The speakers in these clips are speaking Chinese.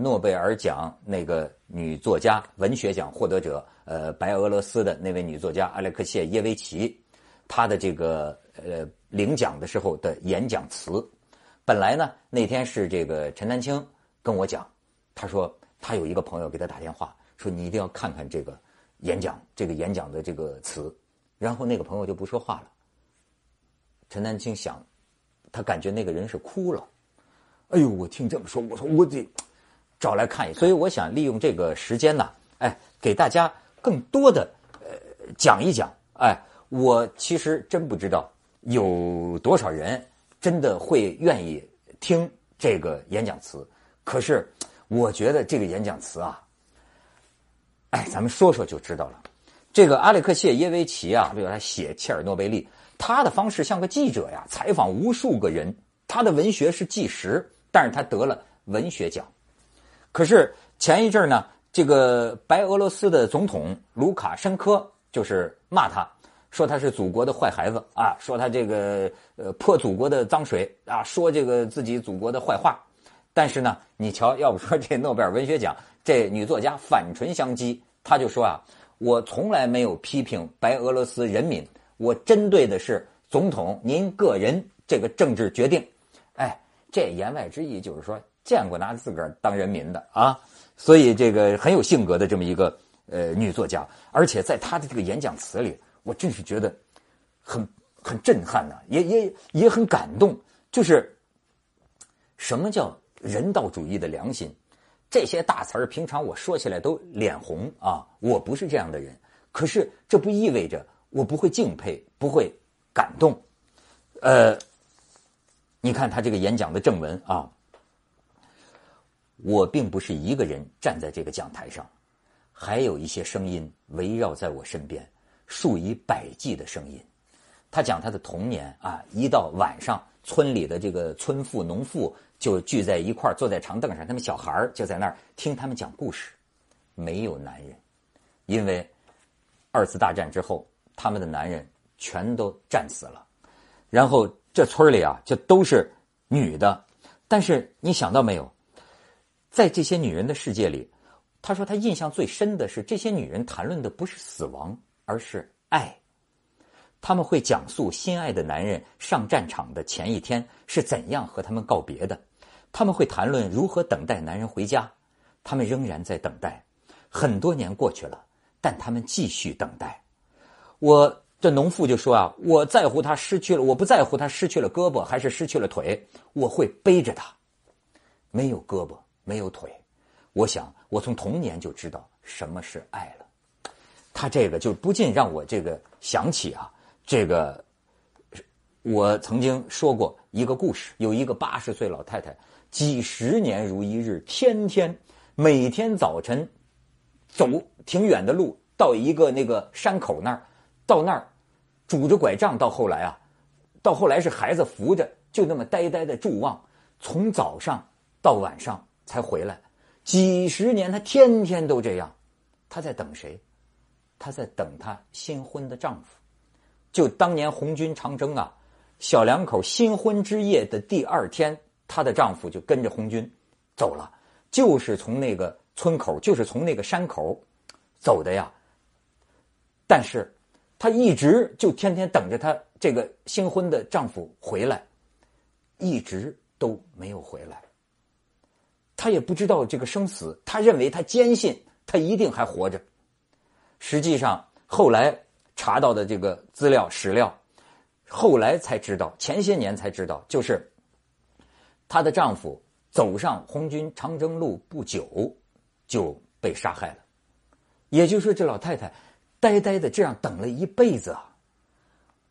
诺贝尔奖那个女作家、文学奖获得者，呃，白俄罗斯的那位女作家阿列克谢耶维奇，她的这个呃领奖的时候的演讲词，本来呢那天是这个陈丹青跟我讲，他说他有一个朋友给他打电话，说你一定要看看这个演讲，这个演讲的这个词，然后那个朋友就不说话了。陈丹青想，他感觉那个人是哭了。哎呦，我听这么说，我说我得。找来看一所以我想利用这个时间呢，哎，给大家更多的呃讲一讲，哎，我其实真不知道有多少人真的会愿意听这个演讲词，可是我觉得这个演讲词啊，哎，咱们说说就知道了。这个阿列克谢耶维奇啊，比如他写切尔诺贝利，他的方式像个记者呀，采访无数个人，他的文学是纪实，但是他得了文学奖。可是前一阵呢，这个白俄罗斯的总统卢卡申科就是骂他，说他是祖国的坏孩子啊，说他这个呃泼祖国的脏水啊，说这个自己祖国的坏话。但是呢，你瞧，要不说这诺贝尔文学奖，这女作家反唇相讥，她就说啊，我从来没有批评白俄罗斯人民，我针对的是总统您个人这个政治决定。哎，这言外之意就是说。见过拿自个儿当人民的啊，所以这个很有性格的这么一个呃女作家，而且在她的这个演讲词里，我真是觉得很很震撼呐，也也也很感动。就是什么叫人道主义的良心？这些大词儿平常我说起来都脸红啊，我不是这样的人。可是这不意味着我不会敬佩，不会感动。呃，你看他这个演讲的正文啊。我并不是一个人站在这个讲台上，还有一些声音围绕在我身边，数以百计的声音。他讲他的童年啊，一到晚上，村里的这个村妇、农妇就聚在一块，坐在长凳上，他们小孩就在那儿听他们讲故事。没有男人，因为二次大战之后，他们的男人全都战死了。然后这村里啊，就都是女的。但是你想到没有？在这些女人的世界里，他说他印象最深的是这些女人谈论的不是死亡，而是爱。他们会讲述心爱的男人上战场的前一天是怎样和他们告别的，他们会谈论如何等待男人回家。他们仍然在等待，很多年过去了，但他们继续等待。我这农妇就说啊，我在乎他失去了，我不在乎他失去了胳膊还是失去了腿，我会背着他，没有胳膊。没有腿，我想我从童年就知道什么是爱了。他这个就不禁让我这个想起啊，这个我曾经说过一个故事，有一个八十岁老太太，几十年如一日，天天每天早晨走挺远的路到一个那个山口那儿，到那儿拄着拐杖，到后来啊，到后来是孩子扶着，就那么呆呆的伫望，从早上到晚上。才回来，几十年，她天天都这样。她在等谁？她在等她新婚的丈夫。就当年红军长征啊，小两口新婚之夜的第二天，她的丈夫就跟着红军走了，就是从那个村口，就是从那个山口走的呀。但是，她一直就天天等着她这个新婚的丈夫回来，一直都没有回来。他也不知道这个生死，他认为他坚信他一定还活着。实际上，后来查到的这个资料史料，后来才知道，前些年才知道，就是她的丈夫走上红军长征路不久就被杀害了。也就是说，这老太太呆呆的这样等了一辈子啊！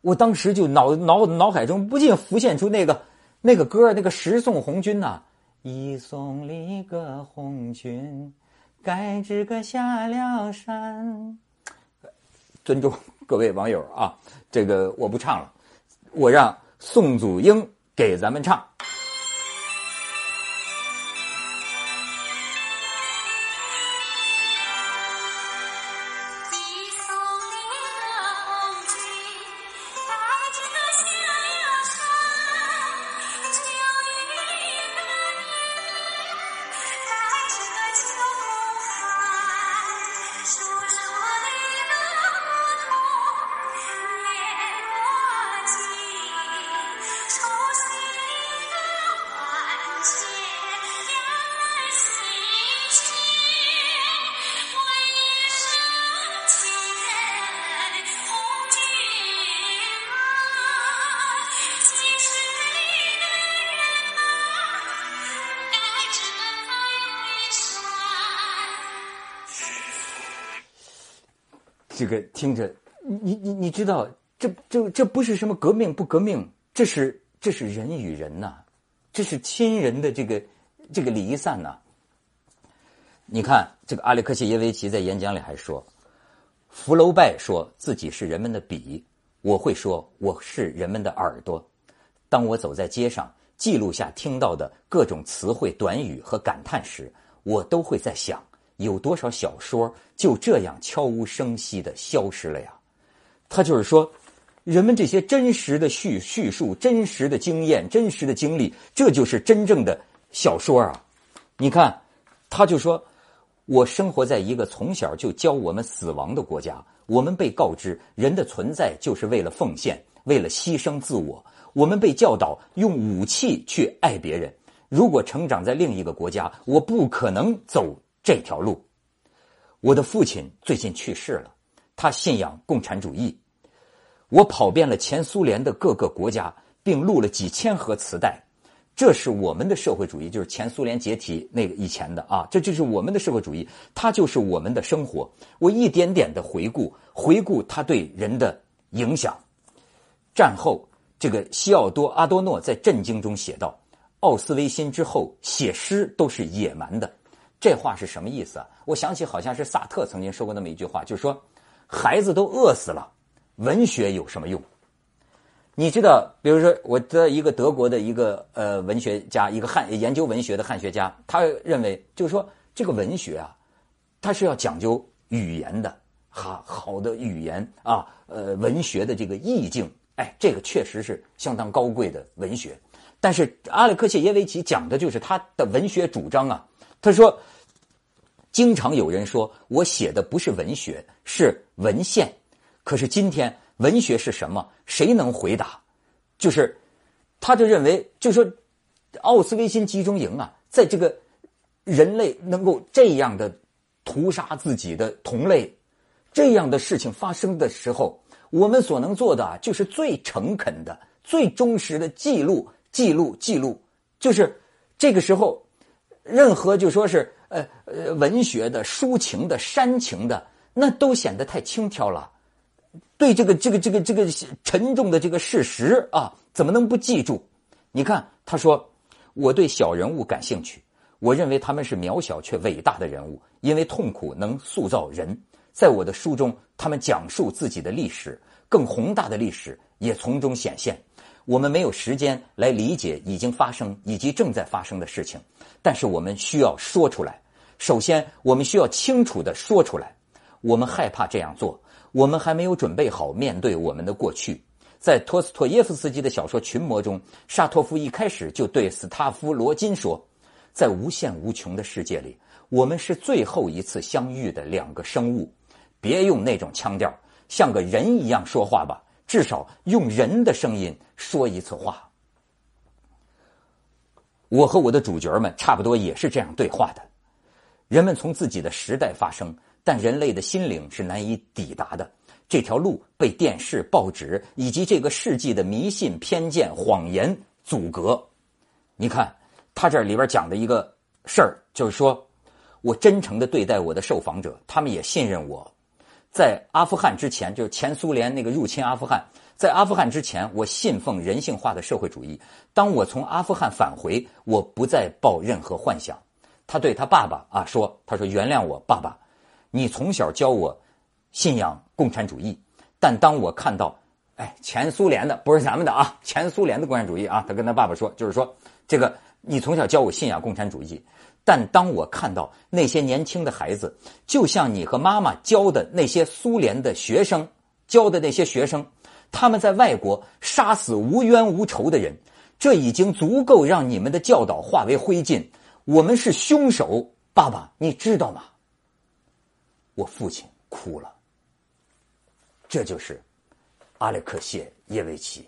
我当时就脑脑脑海中不禁浮现出那个那个歌，那个《十送红军》呐。一送离个红军，该知个下了山。尊重各位网友啊，这个我不唱了，我让宋祖英给咱们唱。这个听着，你你你知道，这这这不是什么革命不革命，这是这是人与人呐，这是亲人的这个这个离散呐。你看，这个阿列克谢耶维奇在演讲里还说，福楼拜说自己是人们的笔，我会说我是人们的耳朵。当我走在街上，记录下听到的各种词汇、短语和感叹时，我都会在想，有多少小说就这样悄无声息的消失了呀？他就是说，人们这些真实的叙叙述、真实的经验、真实的经历，这就是真正的小说啊！你看，他就说。我生活在一个从小就教我们死亡的国家，我们被告知人的存在就是为了奉献，为了牺牲自我。我们被教导用武器去爱别人。如果成长在另一个国家，我不可能走这条路。我的父亲最近去世了，他信仰共产主义。我跑遍了前苏联的各个国家，并录了几千盒磁带。这是我们的社会主义，就是前苏联解体那个以前的啊，这就是我们的社会主义，它就是我们的生活。我一点点的回顾，回顾它对人的影响。战后，这个西奥多·阿多诺在《震惊》中写道：“奥斯维辛之后，写诗都是野蛮的。”这话是什么意思啊？我想起好像是萨特曾经说过那么一句话，就是说，孩子都饿死了，文学有什么用？你知道，比如说，我的一个德国的一个呃文学家，一个汉研究文学的汉学家，他认为，就是说，这个文学啊，它是要讲究语言的，哈，好的语言啊，呃，文学的这个意境，哎，这个确实是相当高贵的文学。但是阿列克谢耶维奇讲的就是他的文学主张啊，他说，经常有人说我写的不是文学，是文献，可是今天。文学是什么？谁能回答？就是，他就认为，就说，奥斯维辛集中营啊，在这个人类能够这样的屠杀自己的同类，这样的事情发生的时候，我们所能做的啊，就是最诚恳的、最忠实的记录、记录、记录。就是这个时候，任何就说是呃呃文学的、抒情的、煽情的，那都显得太轻佻了。对这个这个这个这个沉重的这个事实啊，怎么能不记住？你看，他说：“我对小人物感兴趣，我认为他们是渺小却伟大的人物，因为痛苦能塑造人。在我的书中，他们讲述自己的历史，更宏大的历史也从中显现。我们没有时间来理解已经发生以及正在发生的事情，但是我们需要说出来。首先，我们需要清楚的说出来。我们害怕这样做。”我们还没有准备好面对我们的过去。在托斯托耶夫斯基的小说《群魔》中，沙托夫一开始就对斯塔夫罗金说：“在无限无穷的世界里，我们是最后一次相遇的两个生物。别用那种腔调，像个人一样说话吧，至少用人的声音说一次话。”我和我的主角们差不多也是这样对话的。人们从自己的时代发生。但人类的心灵是难以抵达的，这条路被电视、报纸以及这个世纪的迷信、偏见、谎言阻隔。你看，他这里边讲的一个事儿，就是说我真诚的对待我的受访者，他们也信任我。在阿富汗之前，就是前苏联那个入侵阿富汗，在阿富汗之前，我信奉人性化的社会主义。当我从阿富汗返回，我不再抱任何幻想。他对他爸爸啊说：“他说原谅我，爸爸。”你从小教我信仰共产主义，但当我看到，哎，前苏联的不是咱们的啊，前苏联的共产主义啊，他跟他爸爸说，就是说，这个你从小教我信仰共产主义，但当我看到那些年轻的孩子，就像你和妈妈教的那些苏联的学生教的那些学生，他们在外国杀死无冤无仇的人，这已经足够让你们的教导化为灰烬。我们是凶手，爸爸，你知道吗？我父亲哭了，这就是阿列克谢耶维奇。